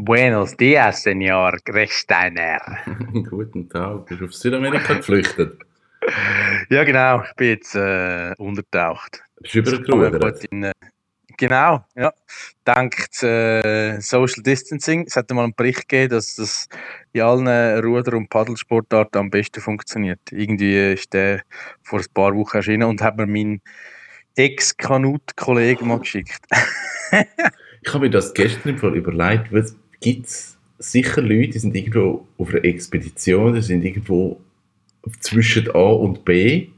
Buenos dias, Senor Grechsteiner. Guten Tag, bist du auf Südamerika geflüchtet? Ja, genau. Ich bin jetzt äh, untertaucht. Bist du übergerudert? Äh, genau, ja. Dank äh, Social Distancing. Es hat mal einen Bericht gegeben, dass das in allen Ruder- und Paddelsportarten am besten funktioniert. Irgendwie ist der vor ein paar Wochen erschienen und hat mir meinen Ex-Kanut-Kollegen mal geschickt. ich habe mir das gestern überlegt, was gibt es sicher Leute, die sind irgendwo auf einer Expedition, die sind irgendwo zwischen A und B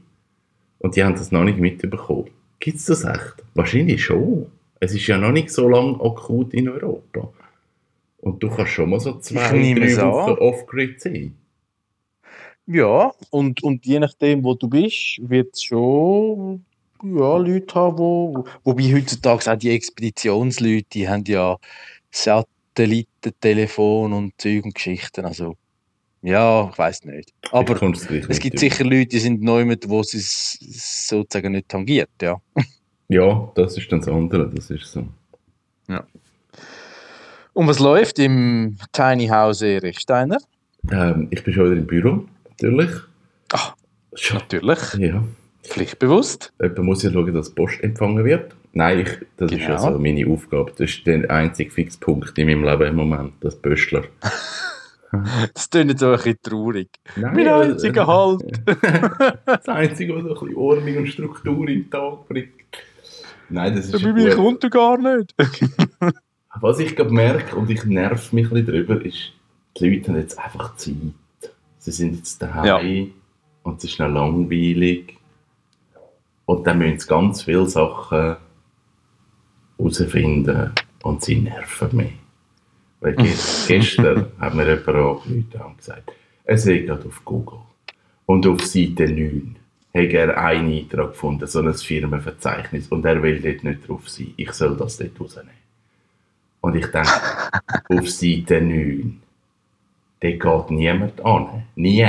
und die haben das noch nicht mitbekommen. Gibt es das echt? Wahrscheinlich schon. Es ist ja noch nicht so lange akut in Europa. Und du kannst schon mal so zwei, drei Wochen off-grid sein. Ja, und, und je nachdem, wo du bist, wird es schon ja, Leute haben, wo, wobei heutzutage auch die Expeditionsleute, die haben ja Satellitentelefon und Zeug und Geschichten, also ja, ich weiß nicht. Aber es gibt sicher Leute, die sind neu mit, wo sie es sozusagen nicht tangiert, ja. Ja, das ist dann das andere, das ist so. Ja. Und was läuft im Tiny House Erich Steiner? Ähm, ich bin schon wieder im Büro, natürlich. Ach, natürlich. Ja. Pflichtbewusst. Jemand muss ja schauen, dass Post empfangen wird. Nein, ich, das genau. ist ja so meine Aufgabe. Das ist der einzige Fixpunkt in meinem Leben im Moment, das Pöstler. Das klingt so ein bisschen traurig. Nein, mein einziger Halt. das Einzige, was so ein bisschen Ordnung und Struktur im Tag bringt. Nein, das ist Bei mir kommt er gar nicht. was ich gerade merke, und ich nerv mich ein bisschen drüber, ist, die Leute haben jetzt einfach Zeit. Sie sind jetzt daheim ja. und es ist noch langweilig. Und dann müssen sie ganz viele Sachen herausfinden und sie nerven mich. Weil gestern hat mir jemand angerufen und gesagt, er sei gerade auf Google und auf Seite 9 hat er einen Eintrag gefunden, so ein Firmenverzeichnis und er will dort nicht drauf sein. Ich soll das dort rausnehmen. Und ich denke, auf Seite 9, dort geht niemand an. Nie.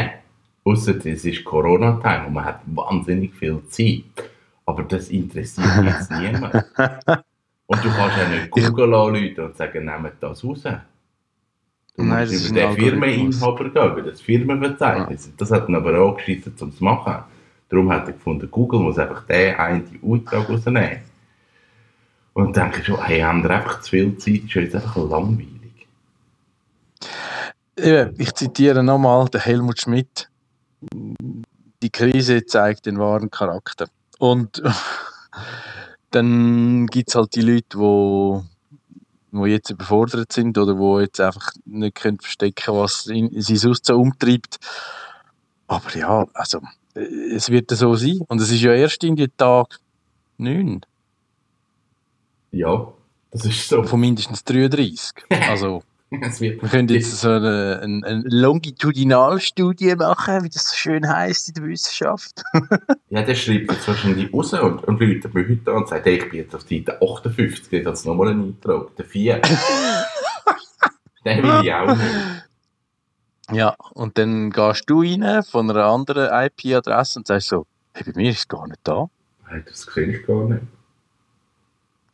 Außer es ist Corona-Time und man hat wahnsinnig viel Zeit. Aber das interessiert jetzt niemand. Und du kannst ja nicht Google anrufen und sagen, nehmt das raus. Du Nein, musst über den Firmeninhaber gehen, über das Firmenverzeichnis. Ja. Das hat ihn aber auch geschissen, um es zu machen. Darum hat er gefunden, Google muss einfach den einen Auftrag rausnehmen. Und dann denke ich schon, hey, haben wir einfach zu viel Zeit, ist jetzt einfach langweilig. Ich zitiere nochmal den Helmut Schmidt. Die Krise zeigt den wahren Charakter. Und dann gibt es halt die Leute, die die jetzt überfordert sind oder die jetzt einfach nicht können verstecken was sie sonst so umtreibt. Aber ja, also es wird so sein. Und es ist ja erst in den Tag 9. Ja, das ist so. Von mindestens 33. Also wir können jetzt so eine, eine, eine Longitudinalstudie machen, wie das so schön heißt in der Wissenschaft. ja, der schreibt jetzt wahrscheinlich raus und, und läutet mir heute an und sagt, hey, ich bin jetzt auf Seite 58, jetzt hat es nochmal einen Eintrag, der 4. den will ich auch nicht. Ja, und dann gehst du rein von einer anderen IP-Adresse und sagst so, hey, bei mir ist es gar nicht da. Hey, das sehe ich gar nicht.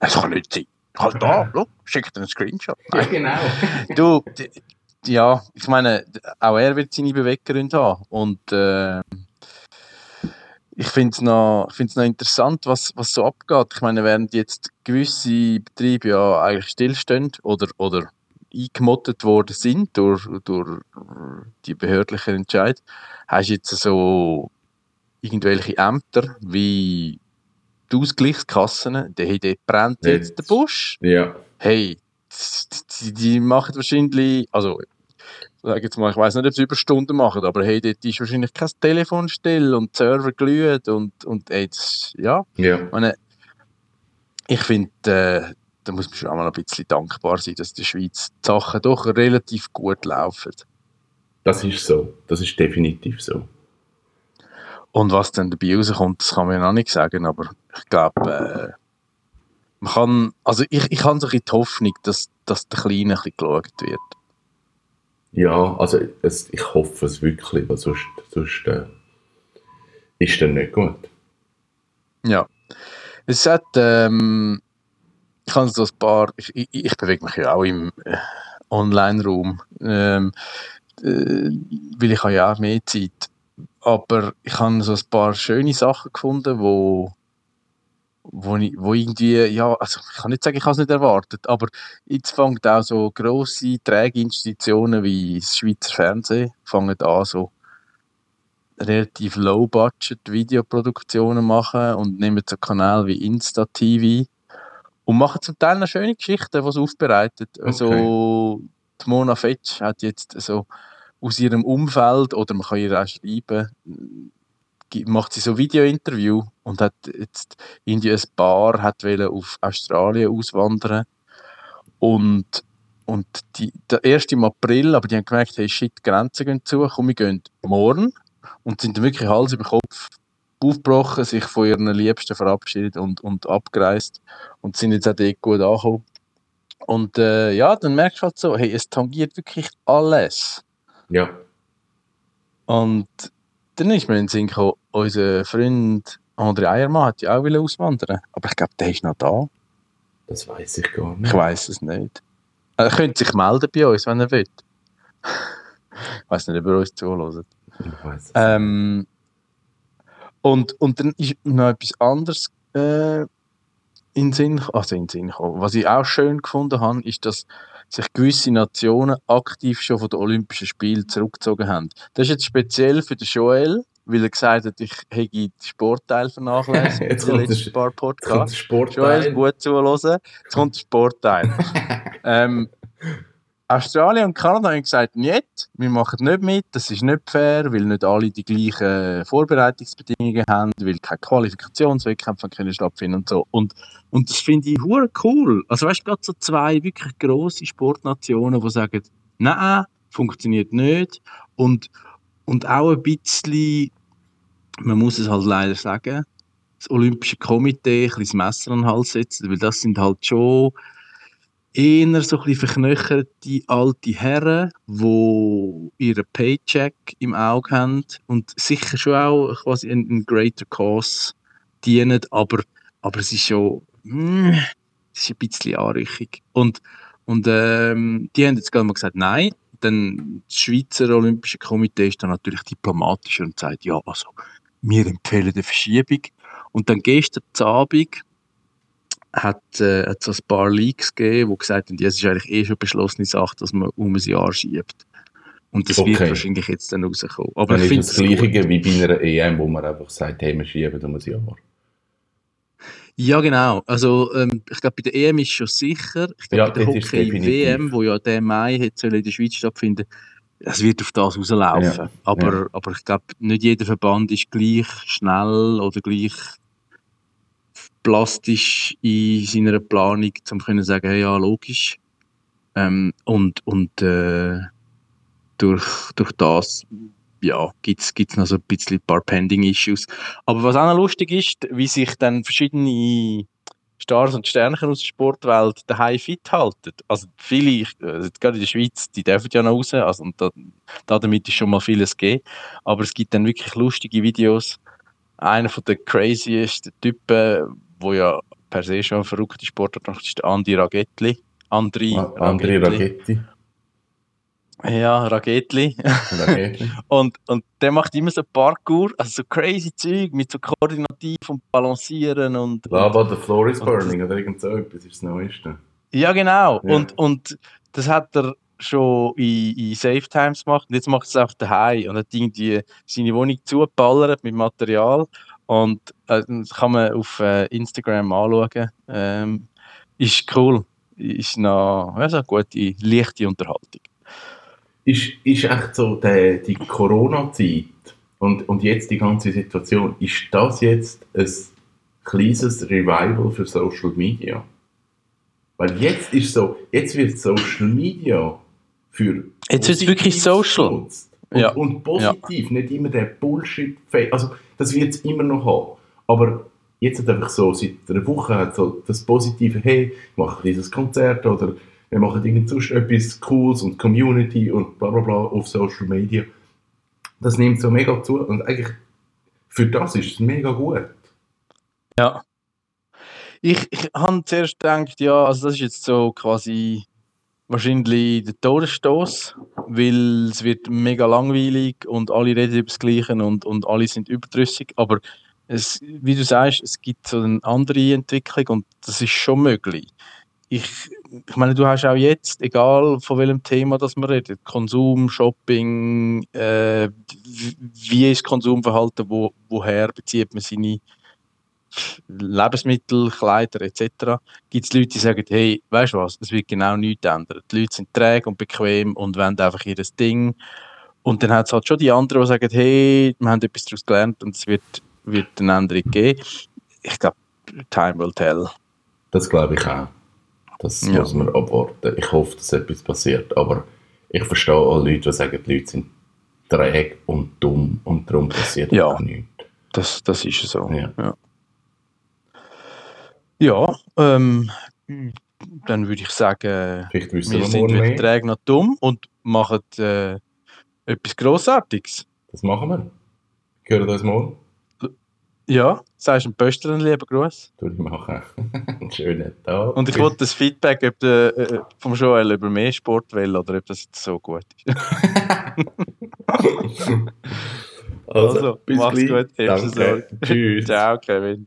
Es kann nicht sein. Halt da, look, schickt einen Screenshot. Ja, genau. du, ja, ich meine, auch er wird seine Beweggründe haben. Und äh, ich finde es noch, noch interessant, was, was so abgeht. Ich meine, während jetzt gewisse Betriebe ja eigentlich stillstehen oder, oder eingemottet worden sind durch, durch die behördlichen Entscheid, hast du jetzt so irgendwelche Ämter wie die Ausgleichskassen, die, die brennt jetzt, jetzt der Busch. Ja. Hey, die, die machen wahrscheinlich, also sag jetzt mal, ich weiß nicht, ob sie Überstunden machen, aber hey, dort ist wahrscheinlich kein Telefon still und die Server glühen und, und das, ja. ja. Meine, ich finde, äh, da muss man schon auch mal ein bisschen dankbar sein, dass in der Schweiz die Sachen doch relativ gut laufen. Das ist so, das ist definitiv so. Und was dann dabei rauskommt, das kann man ja noch nicht sagen, aber ich glaube, äh, man kann, also ich, ich habe so ein die Hoffnung, dass, dass der Kleine ein bisschen geschaut wird. Ja, also es, ich hoffe es wirklich, weil sonst, sonst äh, ist dann nicht gut. Ja. Es hat, ähm, ich habe so ein paar, ich, ich, ich bewege mich ja auch im, äh, Online-Raum. Ähm, äh, weil ich habe ja auch mehr Zeit. Aber ich habe so ein paar schöne Sachen gefunden, wo, wo, ich, wo irgendwie, ja, also ich kann nicht sagen, ich habe es nicht erwartet, aber jetzt fangen auch so grosse Träginstitutionen wie das Schweizer Fernsehen fangen an, so relativ low-budget-Videoproduktionen machen und nehmen so Kanäle wie Insta-TV und machen zum Teil noch schöne Geschichten, die sie aufbereitet. Okay. Also, die Mona Fetsch hat jetzt so aus ihrem Umfeld, oder man kann ihr auch schreiben, macht sie so Video-Interview und hat jetzt irgendwie ein Paar hat auf Australien auswandern und und die, der 1. im April, aber die haben gemerkt, hey shit, die Grenzen gehen zu, komm, wir gehen morgen und sind wirklich Hals über Kopf aufgebrochen, sich von ihren Liebsten verabschiedet und, und abgereist und sind jetzt auch dort gut angekommen. Und äh, ja, dann merkst du halt so, hey, es tangiert wirklich alles. Ja. Und dann ist mir in den Sinn gekommen, unser Freund André Eiermann hat ja auch auswandern aber ich glaube, der ist noch da. Das weiß ich gar nicht. Ich weiß es nicht. Er könnte sich melden bei uns, wenn er will. ich weiß nicht, ob er uns zuhört. Ich weiß ähm, und, und dann ist noch etwas anderes äh, in Sinn, also in Sinn gekommen. Was ich auch schön gefunden habe, ist, dass sich gewisse Nationen aktiv schon von den Olympischen Spielen zurückgezogen haben. Das ist jetzt speziell für den Joel, weil er gesagt hat, ich hätte den Sportteil vernachlässigt jetzt in den letzten paar Podcasts. Sportteil. Gut zuhören. Jetzt kommt der Sportteil. ähm, Australien und Kanada haben gesagt, nicht, wir machen nicht mit, das ist nicht fair, weil nicht alle die gleichen Vorbereitungsbedingungen haben, weil keine Qualifikationswettkämpfe können stattfinden und so. Und, und das finde ich hure cool. Also weißt du, gerade so zwei wirklich grosse Sportnationen, die sagen, nein, funktioniert nicht. Und, und auch ein bisschen, man muss es halt leider sagen, das Olympische Komitee ein bisschen das Messer an den Hals setzen, weil das sind halt schon eher so ein bisschen verknöcherte alte Herren, die ihren Paycheck im Auge haben und sicher schon auch quasi einen Greater Cause dienen, aber, aber es ist schon mm, es ist ein bisschen anrüchig. Und, und ähm, die haben jetzt gerade mal gesagt, nein, dann das Schweizer Olympische Komitee ist dann natürlich diplomatischer und sagt, ja, also wir empfehlen eine Verschiebung. Und dann gestern Abend hat äh, es so ein paar Leaks gegeben, die gesagt haben, ja, es ist eigentlich eh schon beschlossene Sache, dass man um ein Jahr schiebt. Und das okay. wird wahrscheinlich jetzt dann rauskommen. Aber dann ich finde es das Gleiche wie bei einer EM, wo man einfach sagt, hey, wir schieben um ein Jahr. Ja, genau. Also, ähm, ich glaube, bei der EM ist schon sicher. Ich glaube, ja, bei der Hockey-WM, wo ja der Mai in der Schweiz stattfinden es wird auf das rauslaufen. Ja. Aber, ja. aber ich glaube, nicht jeder Verband ist gleich schnell oder gleich plastisch in seiner Planung, um zu sagen, hey, ja, logisch. Ähm, und und äh, durch, durch das ja, gibt es noch so ein bisschen ein paar Pending-Issues. Aber was auch noch lustig ist, wie sich dann verschiedene Stars und Sternchen aus der Sportwelt daheim fit halten. Also viele, also gerade in der Schweiz, die dürfen ja noch raus, also und da, damit ist schon mal vieles gegeben. Aber es gibt dann wirklich lustige Videos. Einer von den craziesten Typen, wo ja per se schon ein verrückter Sportler ist, Andi Ragetti. Andri, ah, Andri Ragetti. Ja, Ragetli. und, und der macht immer so Parkour, also so crazy Zeug mit so Koordinativ und Balancieren und. Lava, the floor is burning oder irgend so etwas ist das Neueste. Ja, genau. Ja. Und, und das hat er schon in, in Safe Times gemacht und jetzt macht es auch daheim und hat irgendwie seine Wohnung zugeballert mit Material und äh, das kann man auf äh, Instagram anschauen. Ähm, ist cool. Ist noch also, gute, leichte Unterhaltung. Ist, ist echt so die, die Corona-Zeit und, und jetzt die ganze Situation, ist das jetzt ein kleines Revival für Social Media? Weil jetzt ist so, jetzt wird Social Media für. Jetzt wird es wirklich social. Und, ja. und positiv, ja. nicht immer der Bullshit. Also, das wird es immer noch haben. Aber jetzt hat einfach so, seit einer Woche hat so das Positive, hey, ich mache dieses Konzert oder wir machen irgend sonst etwas Cooles und Community und bla bla bla auf Social Media. Das nimmt so mega zu und eigentlich für das ist es mega gut. Ja. Ich, ich habe zuerst gedacht, ja, also das ist jetzt so quasi wahrscheinlich der Todesstoß, weil es wird mega langweilig und alle reden über das Gleiche und, und alle sind überdrüssig. Aber es, wie du sagst, es gibt so eine andere Entwicklung und das ist schon möglich. Ich, ich meine, du hast auch jetzt, egal von welchem Thema das man redet, Konsum, Shopping, äh, wie ist Konsumverhalten, wo, woher bezieht man seine Lebensmittel, Kleider etc. gibt es Leute, die sagen, hey, weißt du was, es wird genau nichts ändern. Die Leute sind träge und bequem und wollen einfach ihr Ding. Und dann hat es halt schon die anderen, die sagen, hey, wir haben etwas daraus gelernt und es wird, wird eine Änderung geben. Ich glaube, time will tell. Das glaube ich auch. Das ja. muss man abwarten. Ich hoffe, dass etwas passiert. Aber ich verstehe alle Leute, die sagen, die Leute sind träge und dumm und darum passiert ja. auch nichts. Das, das ist so. Ja. ja. Ja, ähm, dann würde ich sagen, wir wir sind weder träge noch dumm und machen äh, etwas Grossartiges. Das machen wir. Hören uns morgen. Ja, sagst du einem Pöster einen lieben Gruß. Ich machen. Einen schönen Tag. Und ich wollte das Feedback ob der, äh, vom Joel über mehr Sport will oder ob das jetzt so gut ist. also, Also, bis mach's gleich. gut, Danke. Tschüss. Ciao, Kevin.